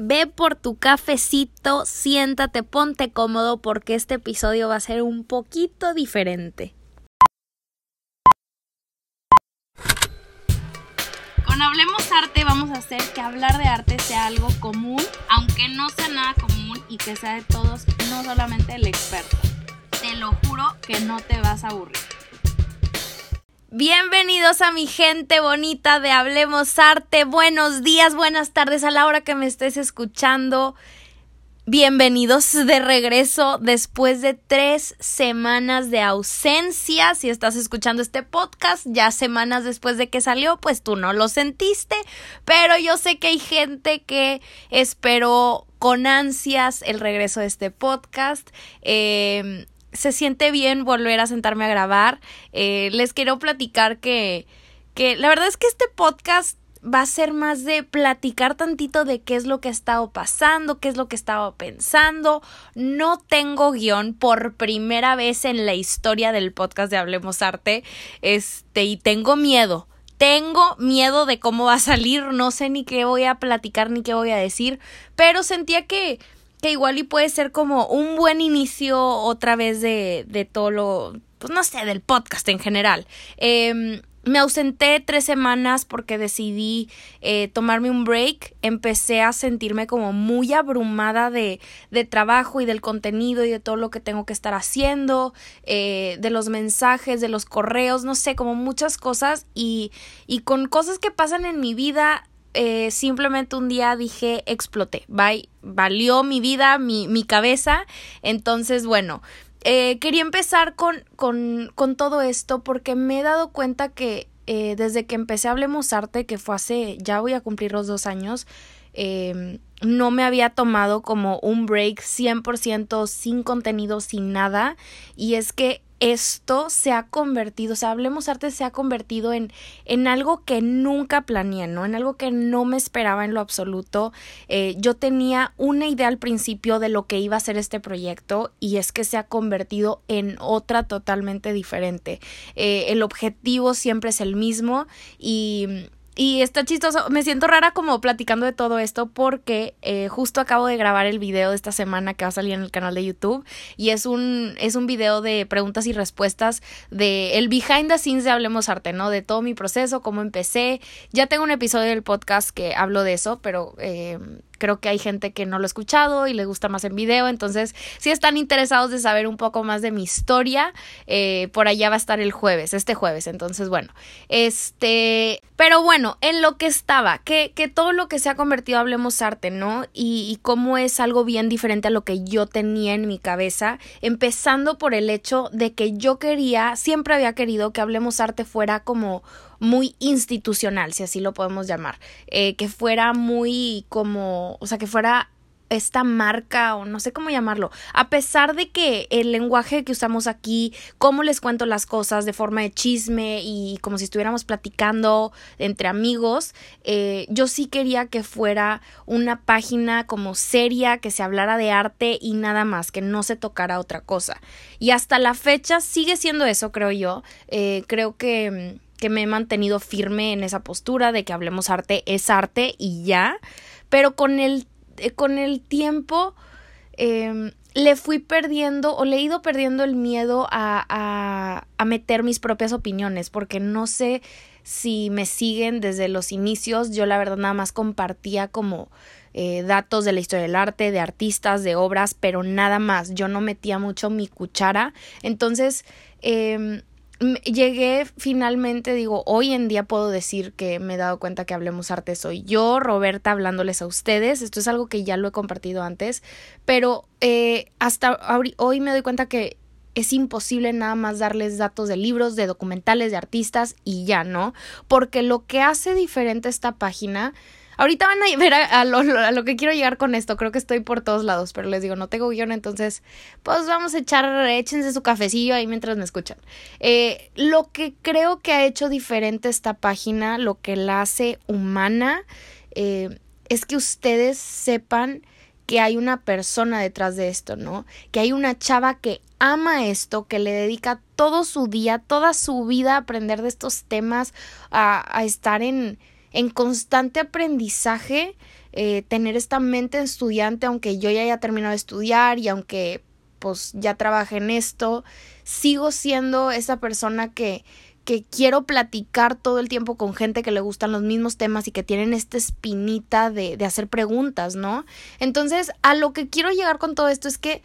ve por tu cafecito, siéntate, ponte cómodo porque este episodio va a ser un poquito diferente. Con Hablemos Arte vamos a hacer que hablar de arte sea algo común, aunque no sea nada común y que sea de todos, no solamente el experto. Te lo juro que no te vas a aburrir. Bienvenidos a mi gente bonita de Hablemos Arte. Buenos días, buenas tardes a la hora que me estés escuchando. Bienvenidos de regreso después de tres semanas de ausencia. Si estás escuchando este podcast ya semanas después de que salió, pues tú no lo sentiste, pero yo sé que hay gente que esperó con ansias el regreso de este podcast. Eh, se siente bien volver a sentarme a grabar. Eh, les quiero platicar que, que la verdad es que este podcast va a ser más de platicar tantito de qué es lo que ha estado pasando, qué es lo que he estado pensando. No tengo guion por primera vez en la historia del podcast de Hablemos Arte. Este, y tengo miedo. Tengo miedo de cómo va a salir. No sé ni qué voy a platicar ni qué voy a decir. Pero sentía que que igual y puede ser como un buen inicio otra vez de, de todo lo, pues no sé, del podcast en general. Eh, me ausenté tres semanas porque decidí eh, tomarme un break. Empecé a sentirme como muy abrumada de, de, trabajo y del contenido y de todo lo que tengo que estar haciendo, eh, de los mensajes, de los correos, no sé, como muchas cosas y, y con cosas que pasan en mi vida eh, simplemente un día dije exploté, bye, valió mi vida, mi, mi cabeza. Entonces, bueno, eh, quería empezar con, con, con, todo esto porque me he dado cuenta que eh, desde que empecé a Hablemos Arte, que fue hace, ya voy a cumplir los dos años, eh, no me había tomado como un break 100% sin contenido, sin nada. Y es que esto se ha convertido, o sea, Hablemos Arte se ha convertido en, en algo que nunca planeé, ¿no? En algo que no me esperaba en lo absoluto. Eh, yo tenía una idea al principio de lo que iba a ser este proyecto y es que se ha convertido en otra totalmente diferente. Eh, el objetivo siempre es el mismo y y está chistoso, me siento rara como platicando de todo esto porque eh, justo acabo de grabar el video de esta semana que va a salir en el canal de YouTube y es un, es un video de preguntas y respuestas de el behind the scenes de Hablemos Arte, ¿no? De todo mi proceso, cómo empecé. Ya tengo un episodio del podcast que hablo de eso, pero eh, creo que hay gente que no lo ha escuchado y le gusta más en video, entonces si están interesados de saber un poco más de mi historia, eh, por allá va a estar el jueves, este jueves, entonces bueno, este, pero bueno, en lo que estaba, que, que todo lo que se ha convertido Hablemos Arte, ¿no? Y, y cómo es algo bien diferente a lo que yo tenía en mi cabeza, empezando por el hecho de que yo quería, siempre había querido que Hablemos Arte fuera como muy institucional, si así lo podemos llamar, eh, que fuera muy como, o sea, que fuera esta marca o no sé cómo llamarlo, a pesar de que el lenguaje que usamos aquí, cómo les cuento las cosas de forma de chisme y como si estuviéramos platicando entre amigos, eh, yo sí quería que fuera una página como seria, que se hablara de arte y nada más, que no se tocara otra cosa. Y hasta la fecha sigue siendo eso, creo yo. Eh, creo que que me he mantenido firme en esa postura de que hablemos arte es arte y ya, pero con el, eh, con el tiempo eh, le fui perdiendo o le he ido perdiendo el miedo a, a, a meter mis propias opiniones, porque no sé si me siguen desde los inicios, yo la verdad nada más compartía como eh, datos de la historia del arte, de artistas, de obras, pero nada más, yo no metía mucho mi cuchara, entonces eh, llegué finalmente, digo, hoy en día puedo decir que me he dado cuenta que Hablemos Arte soy yo, Roberta, hablándoles a ustedes. Esto es algo que ya lo he compartido antes, pero eh, hasta hoy me doy cuenta que es imposible nada más darles datos de libros, de documentales, de artistas y ya, ¿no? Porque lo que hace diferente esta página Ahorita van a ver a, lo, que quiero llegar con esto. Creo que estoy por todos lados, pero les digo, no tengo guion, entonces, pues vamos a echar, échense su cafecillo ahí mientras me escuchan. Eh, lo que creo que ha hecho diferente esta página, lo que la hace humana, eh, es que ustedes sepan que hay una persona detrás de esto, ¿no? Que hay una chava que ama esto, que le dedica todo su día, toda su vida a aprender de estos temas, a, a estar en, en constante aprendizaje eh, tener esta mente estudiante, aunque yo ya haya terminado de estudiar y aunque pues ya trabajé en esto, sigo siendo esa persona que, que quiero platicar todo el tiempo con gente que le gustan los mismos temas y que tienen esta espinita de, de hacer preguntas, ¿no? Entonces, a lo que quiero llegar con todo esto es que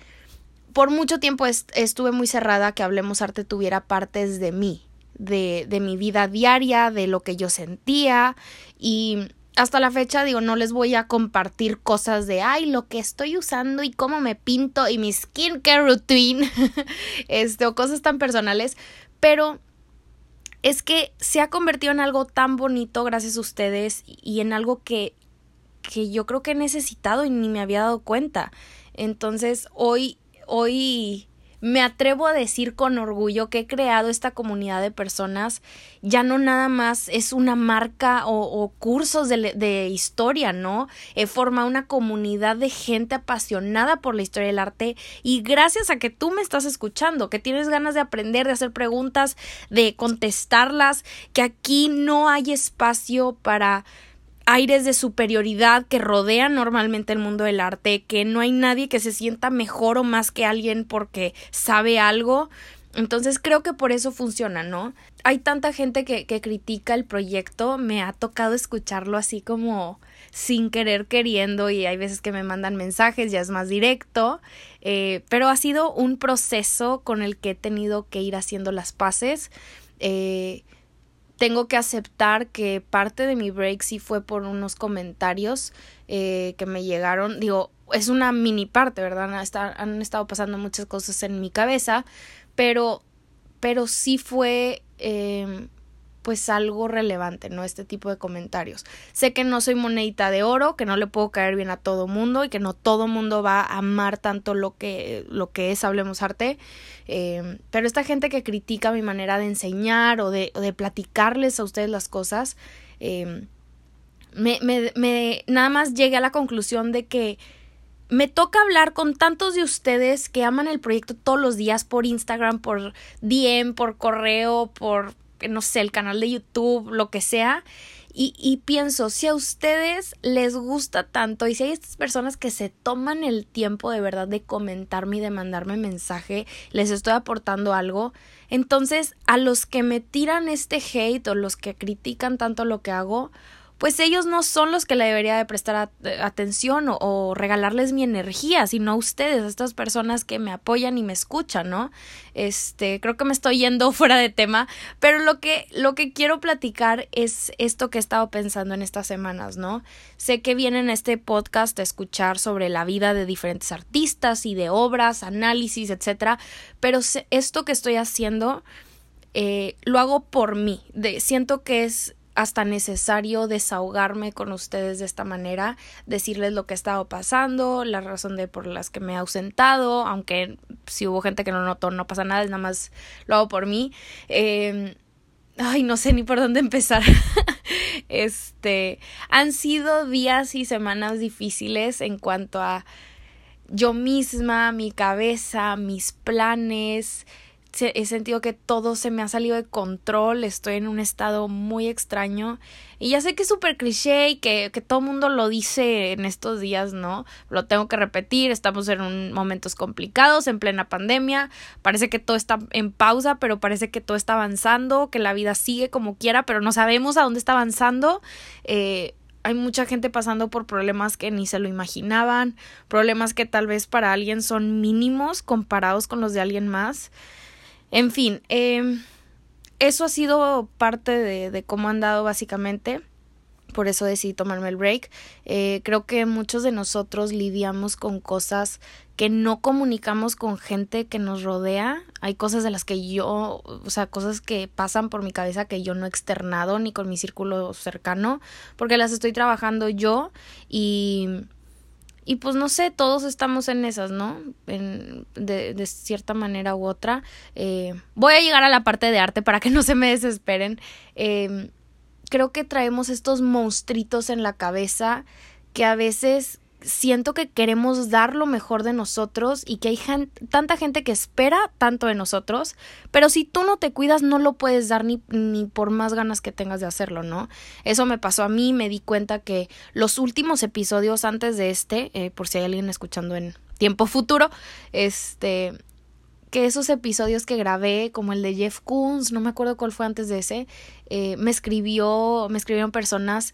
por mucho tiempo estuve muy cerrada que Hablemos Arte tuviera partes de mí, de, de mi vida diaria, de lo que yo sentía y hasta la fecha digo, no les voy a compartir cosas de, ay, lo que estoy usando y cómo me pinto y mi skincare routine, este, o cosas tan personales, pero es que se ha convertido en algo tan bonito gracias a ustedes y en algo que, que yo creo que he necesitado y ni me había dado cuenta. Entonces, hoy hoy me atrevo a decir con orgullo que he creado esta comunidad de personas, ya no nada más es una marca o, cursos de, de, historia, ¿no? He formado una comunidad de gente apasionada por la historia del arte y gracias a que tú me estás escuchando, que tienes ganas de aprender, de hacer preguntas, de contestarlas, que aquí no hay espacio para aires de superioridad que rodean normalmente el mundo del arte, que no hay nadie que se sienta mejor o más que alguien porque sabe algo. Entonces creo que por eso funciona, ¿no? Hay tanta gente que, critica el proyecto, me ha tocado escucharlo así como sin querer queriendo y hay veces que me mandan mensajes, ya es más directo, eh, pero ha sido un proceso con el que he tenido que ir haciendo las paces. Eh, tengo que aceptar que parte de mi break sí fue por unos comentarios eh, que me llegaron. Digo, es una mini parte, ¿verdad? han estado pasando muchas cosas en mi cabeza, pero, pero sí fue eh, pues algo relevante, ¿no? Este tipo de comentarios. Sé que no soy monedita de oro, que no le puedo caer bien a todo mundo y que no todo mundo va a amar tanto lo que, lo que es Hablemos Arte, eh, pero esta gente que critica mi manera de enseñar o de, de platicarles a ustedes las cosas, eh, me, nada más llegué a la conclusión de que me toca hablar con tantos de ustedes que aman el proyecto todos los días por Instagram, por DM, por correo, por no sé, el canal de YouTube, lo que sea. Y, y, pienso, si a ustedes les gusta tanto y si hay estas personas que se toman el tiempo de verdad de comentarme y de mandarme mensaje, les estoy aportando algo, entonces a los que me tiran este hate o los que critican tanto lo que hago, pues ellos no son los que le debería de prestar atención o, regalarles mi energía, sino a ustedes, a estas personas que me apoyan y me escuchan, ¿no? Este, creo que me estoy yendo fuera de tema, pero lo que, lo que quiero platicar es esto que he estado pensando en estas semanas, ¿no? Sé que vienen a este podcast a escuchar sobre la vida de diferentes artistas y de obras, análisis, etcétera, pero esto que estoy haciendo eh, lo hago por mí, de, siento que es hasta necesario desahogarme con ustedes de esta manera, decirles lo que ha estado pasando, la razón de por las que me he ausentado, aunque si hubo gente que no notó, no pasa nada, es nada más lo hago por mí. Em, ay, no sé ni por dónde empezar. este, han sido días y semanas difíciles en cuanto a yo misma, mi cabeza, mis planes, he sentido que todo se me ha salido de control, estoy en un estado muy extraño y ya sé que es súper cliché y que, que todo el mundo lo dice en estos días, ¿no? Lo tengo que repetir, estamos en un, momentos complicados, en plena pandemia, parece que todo está en pausa, pero parece que todo está avanzando, que la vida sigue como quiera, pero no sabemos a dónde está avanzando. Eh, hay mucha gente pasando por problemas que ni se lo imaginaban, problemas que tal vez para alguien son mínimos comparados con los de alguien más. En fin, eh, eso ha sido parte de, de cómo han dado básicamente por eso decidí tomarme el break. Eh, creo que muchos de nosotros lidiamos con cosas que no comunicamos con gente que nos rodea. Hay cosas de las que yo, o sea, cosas que pasan por mi cabeza que yo no he externado ni con mi círculo cercano, porque las estoy trabajando yo y y pues no sé, todos estamos en esas, ¿no? En, de, cierta manera u otra. Eh, voy a llegar a la parte de arte para que no se me desesperen. Eh, creo que traemos estos monstruitos en la cabeza que a veces siento que queremos dar lo mejor de nosotros y que hay tanta gente que espera tanto de nosotros, pero si tú no te cuidas no lo puedes dar ni, ni por más ganas que tengas de hacerlo, ¿no? Eso me pasó a mí, me di cuenta que los últimos episodios antes de este, eh, por si hay alguien escuchando en tiempo futuro, este, que esos episodios que grabé, como el de Jeff Koons, no me acuerdo cuál fue antes de ese, eh, me escribió, me escribieron personas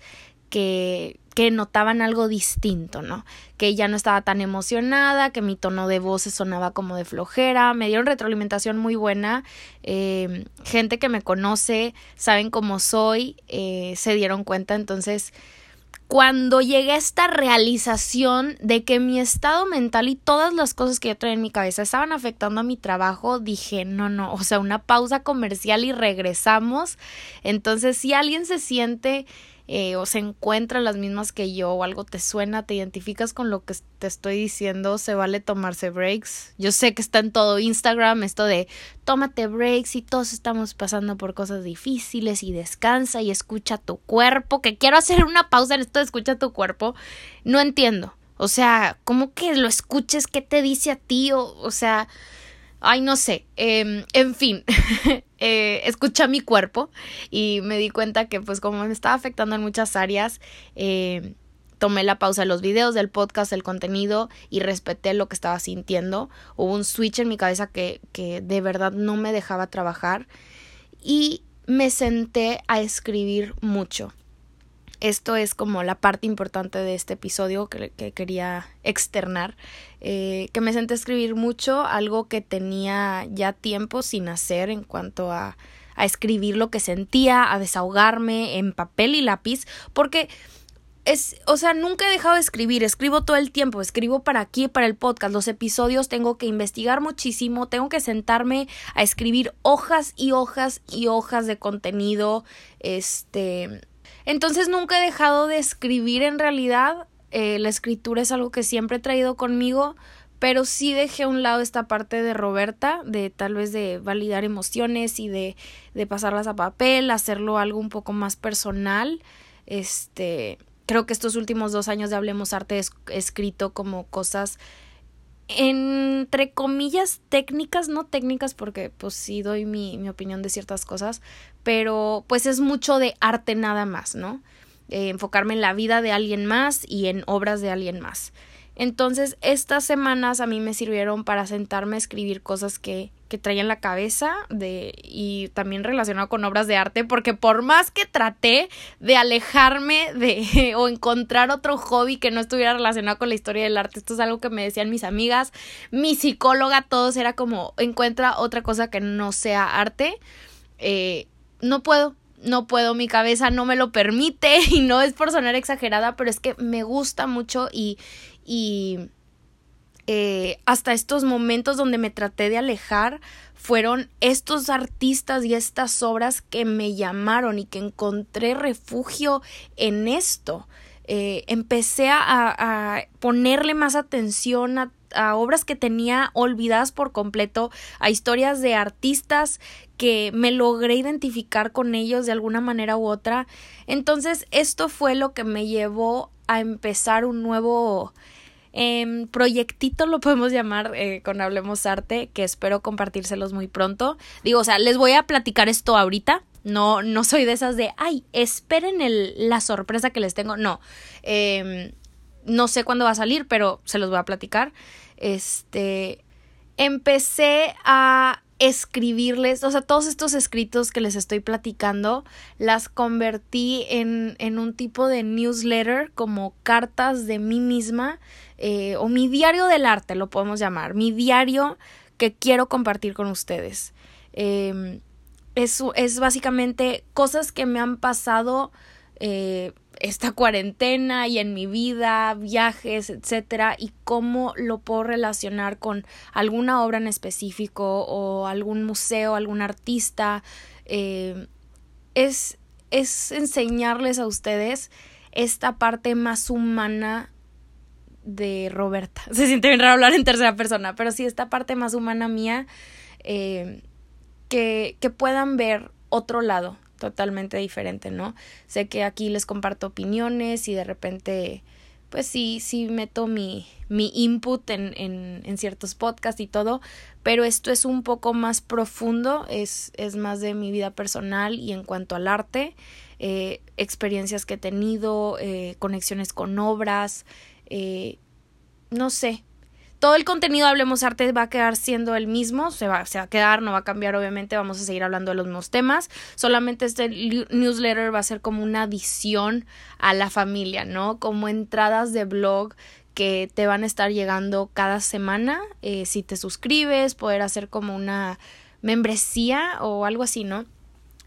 que, notaban algo distinto, ¿no? Que ya no estaba tan emocionada, que mi tono de voz sonaba como de flojera, me dieron retroalimentación muy buena, eh, gente que me conoce, saben cómo soy, eh, se dieron cuenta, entonces cuando llegué a esta realización de que mi estado mental y todas las cosas que yo traía en mi cabeza estaban afectando a mi trabajo, dije, no, no, o sea, una pausa comercial y regresamos. Entonces, si alguien se siente eh, o se encuentra las mismas que yo o algo te suena, te identificas con lo que te estoy diciendo, se vale tomarse breaks. Yo sé que está en todo Instagram esto de tómate breaks y todos estamos pasando por cosas difíciles y descansa y escucha tu cuerpo, que quiero hacer una pausa en esto de escucha tu cuerpo. No entiendo. O sea, ¿cómo que lo escuches? ¿Qué te dice a ti? O, o sea, ay, no sé, eh, en fin, eh, escuché mi cuerpo y me di cuenta que pues como me estaba afectando en muchas áreas, eh, tomé la pausa de los videos, del podcast, del contenido y respeté lo que estaba sintiendo. Hubo un switch en mi cabeza que, que de verdad no me dejaba trabajar y me senté a escribir mucho esto es como la parte importante de este episodio que, quería externar, eh, que me senté a escribir mucho, algo que tenía ya tiempo sin hacer en cuanto a, a escribir lo que sentía, a desahogarme en papel y lápiz, porque es, o sea, nunca he dejado de escribir, escribo todo el tiempo, escribo para aquí, para el podcast, los episodios tengo que investigar muchísimo, tengo que sentarme a escribir hojas y hojas y hojas de contenido, este, entonces nunca he dejado de escribir en realidad. Eh, la escritura es algo que siempre he traído conmigo, pero sí dejé a un lado esta parte de Roberta, de tal vez de validar emociones y de, de pasarlas a papel, hacerlo algo un poco más personal. Este, creo que estos últimos dos años de Hablemos Arte escrito como cosas entre comillas técnicas, no técnicas porque pues sí doy mi, mi opinión de ciertas cosas, pero pues es mucho de arte nada más, ¿no? Eh, enfocarme en la vida de alguien más y en obras de alguien más. Entonces, estas semanas a mí me sirvieron para sentarme a escribir cosas que, que traía en la cabeza de, y también relacionado con obras de arte, porque por más que traté de alejarme de o encontrar otro hobby que no estuviera relacionado con la historia del arte, esto es algo que me decían mis amigas, mi psicóloga, todos era como, encuentra otra cosa que no sea arte. Eh, no puedo, no puedo, mi cabeza no me lo permite y no es por sonar exagerada, pero es que me gusta mucho y, y eh, hasta estos momentos donde me traté de alejar fueron estos artistas y estas obras que me llamaron y que encontré refugio en esto. Eh, empecé a, a, ponerle más atención a, a, obras que tenía olvidadas por completo, a historias de artistas que me logré identificar con ellos de alguna manera u otra. Entonces esto fue lo que me llevó a empezar un nuevo eh, proyectito, lo podemos llamar eh, con Hablemos Arte, que espero compartírselos muy pronto. Digo, o sea, les voy a platicar esto ahorita. No, no soy de esas de, ay, esperen el, la sorpresa que les tengo. No, eh, no sé cuándo va a salir, pero se los voy a platicar. Este, empecé a escribirles, o sea, todos estos escritos que les estoy platicando, las convertí en, en un tipo de newsletter, como cartas de mí misma, eh, o mi diario del arte, lo podemos llamar, mi diario que quiero compartir con ustedes. Es, es, básicamente cosas que me han pasado eh, esta cuarentena y en mi vida, viajes, etcétera, y cómo lo puedo relacionar con alguna obra en específico o algún museo, algún artista. Eh, es, es enseñarles a ustedes esta parte más humana de Roberta. Se siente bien raro hablar en tercera persona, pero sí esta parte más humana mía, eh, que, que puedan ver otro lado totalmente diferente, ¿no? Sé que aquí les comparto opiniones y de repente pues sí, sí meto mi, mi input en, en, en, ciertos podcasts y todo, pero esto es un poco más profundo, es, es más de mi vida personal y en cuanto al arte, eh, experiencias que he tenido, eh, conexiones con obras, eh, no sé, todo el contenido de Hablemos Arte va a quedar siendo el mismo, se va, se va a quedar, no va a cambiar, obviamente, vamos a seguir hablando de los mismos temas. Solamente este newsletter va a ser como una adición a la familia, ¿no? Como entradas de blog que te van a estar llegando cada semana. Eh, si te suscribes, poder hacer como una membresía o algo así, ¿no?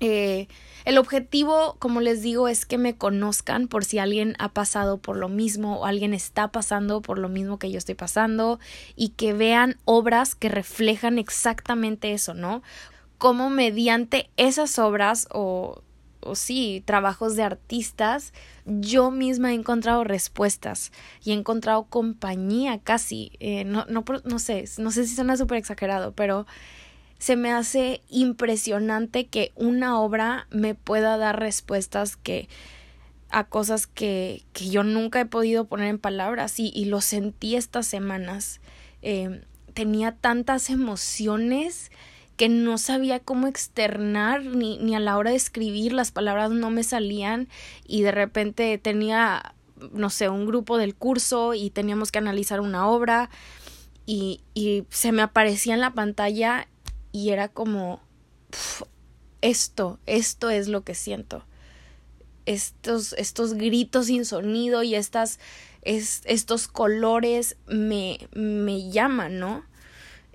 Eh, el objetivo, como les digo, es que me conozcan por si alguien ha pasado por lo mismo o alguien está pasando por lo mismo que yo estoy pasando y que vean obras que reflejan exactamente eso, ¿no? Cómo mediante esas obras o, o sí, trabajos de artistas, yo misma he encontrado respuestas y he encontrado compañía casi. Eh, no, no, sé, no sé si suena súper exagerado, pero se me hace impresionante que una obra me pueda dar respuestas que a cosas que, que yo nunca he podido poner en palabras y, y lo sentí estas semanas. Eh, tenía tantas emociones que no sabía cómo externar ni, ni a la hora de escribir las palabras no me salían y de repente tenía no sé un grupo del curso y teníamos que analizar una obra y, y se me aparecía en la pantalla y era como esto, esto es lo que siento. Estos, estos gritos sin sonido y estas, estos colores me, me llaman, ¿no?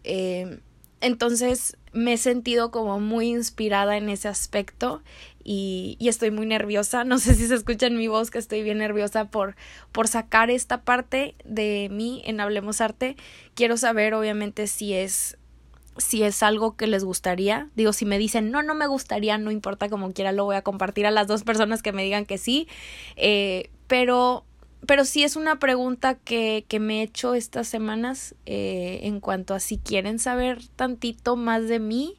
Eh, entonces me he sentido como muy inspirada en ese aspecto y, y, estoy muy nerviosa. No sé si se escucha en mi voz que estoy bien nerviosa por, por sacar esta parte de mí en Hablemos Arte. Quiero saber obviamente si es si es algo que les gustaría. Digo, si me dicen, no, no me gustaría, no importa como quiera, lo voy a compartir a las dos personas que me digan que sí. Eh, pero, pero sí es una pregunta que, que me he hecho estas semanas eh, en cuanto a si quieren saber tantito más de mí,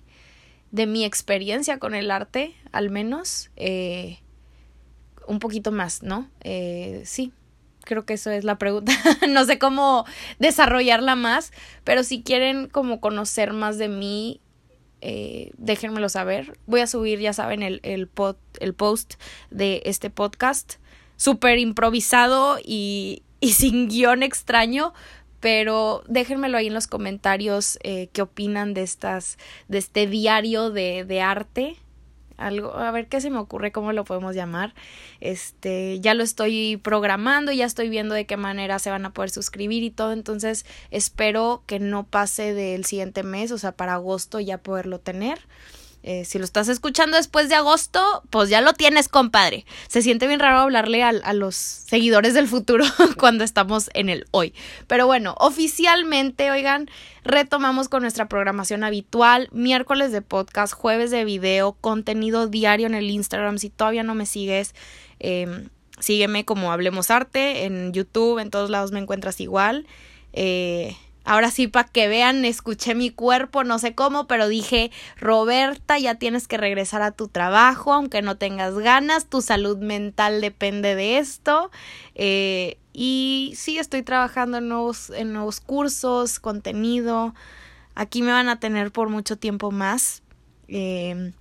de mi experiencia con el arte, al menos. Eh, un poquito más, ¿no? sí, creo que eso es la pregunta. no sé cómo desarrollarla más, pero si quieren como conocer más de mí, eh, déjenmelo saber. Voy a subir, ya saben, el, el, el post de este podcast. Súper improvisado y, y sin guion extraño, pero déjenmelo ahí en los comentarios eh, qué opinan de estas, de este diario de, de arte algo, a ver qué se me ocurre, cómo lo podemos llamar. Este, ya lo estoy programando, ya estoy viendo de qué manera se van a poder suscribir y todo, entonces espero que no pase del siguiente mes, o sea, para agosto ya poderlo tener. Eh, si lo estás escuchando después de agosto, pues ya lo tienes, compadre. Se siente bien raro hablarle a, a, los seguidores del futuro cuando estamos en el hoy. Pero bueno, oficialmente, oigan, retomamos con nuestra programación habitual. Miércoles de podcast, jueves de video, contenido diario en el Instagram. Si todavía no me sigues, eh, sígueme como Hablemos Arte en YouTube, en todos lados me encuentras igual. Eh, Ahora sí, para que vean, escuché mi cuerpo, no sé cómo, pero dije, Roberta, ya tienes que regresar a tu trabajo, aunque no tengas ganas, tu salud mental depende de esto. Eh, y sí, estoy trabajando en nuevos, en nuevos cursos, contenido. Aquí me van a tener por mucho tiempo más. Eh,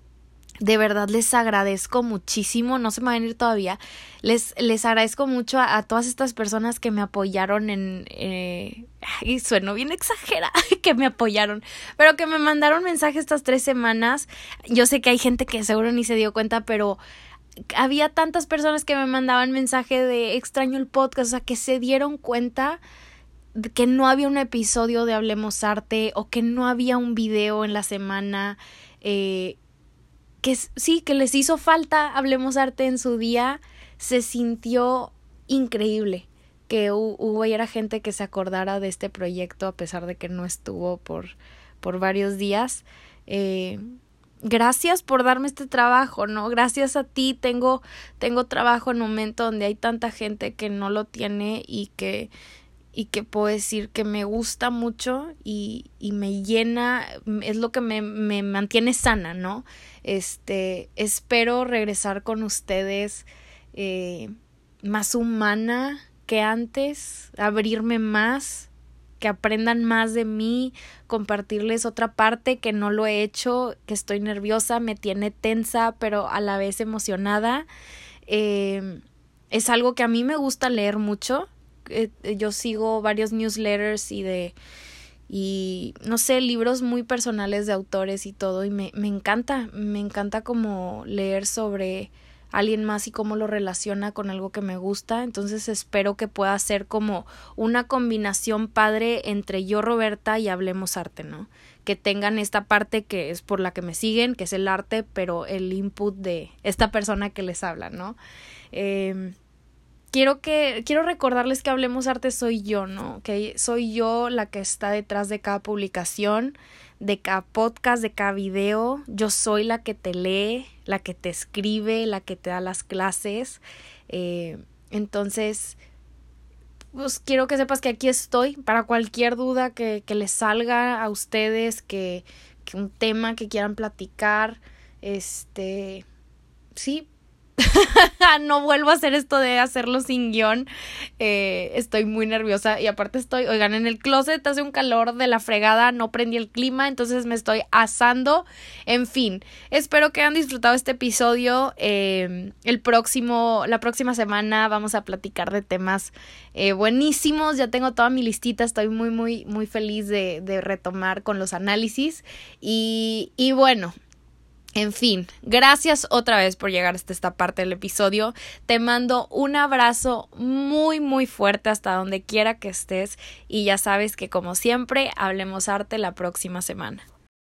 de verdad les agradezco muchísimo, no se me van a ir todavía, les, les agradezco mucho a, todas estas personas que me apoyaron en, eh, y sueno bien exagera, que me apoyaron, pero que me mandaron mensajes estas tres semanas, yo sé que hay gente que seguro ni se dio cuenta, pero había tantas personas que me mandaban mensaje de extraño el podcast, o sea, que se dieron cuenta de que no había un episodio de Hablemos Arte o que no había un video en la semana, eh, que sí, que les hizo falta Hablemos Arte en su día, se sintió increíble que hubo y era gente que se acordara de este proyecto a pesar de que no estuvo por, por varios días. Eh, gracias por darme este trabajo, ¿no? Gracias a ti tengo, tengo trabajo en un momento donde hay tanta gente que no lo tiene y que y que puedo decir que me gusta mucho y, y me llena, es lo que me, me, mantiene sana, ¿no? Este, espero regresar con ustedes eh, más humana, que antes, abrirme más, que aprendan más de mí, compartirles otra parte que no lo he hecho, que estoy nerviosa, me tiene tensa, pero a la vez emocionada. Eh, es algo que a mí me gusta leer mucho. Eh, yo sigo varios newsletters y de y no sé, libros muy personales de autores y todo y me, me encanta, me encanta como leer sobre alguien más y cómo lo relaciona con algo que me gusta. Entonces espero que pueda ser como una combinación padre entre yo, Roberta, y Hablemos Arte, ¿no? Que tengan esta parte que es por la que me siguen, que es el arte, pero el input de esta persona que les habla, ¿no? Eh, quiero que quiero recordarles que Hablemos Arte soy yo, ¿no? Que soy yo la que está detrás de cada publicación, de cada podcast, de cada video. Yo soy la que te lee, la que te escribe, la que te da las clases. Eh, entonces, pues quiero que sepas que aquí estoy para cualquier duda que, que les salga a ustedes, que, que un tema que quieran platicar. Este, sí, no vuelvo a hacer esto de hacerlo sin guion. Eh, estoy muy nerviosa y aparte estoy, oigan, en el closet hace un calor de la fregada, no prendí el clima, entonces me estoy asando. En fin, espero que hayan disfrutado este episodio. Eh, el próximo, la próxima semana vamos a platicar de temas eh, buenísimos. Ya tengo toda mi listita, estoy muy, muy, muy feliz de, de retomar con los análisis. Y, y bueno. En fin, gracias otra vez por llegar hasta esta parte del episodio. Te mando un abrazo muy muy fuerte hasta donde quiera que estés y ya sabes que como siempre hablemos arte la próxima semana.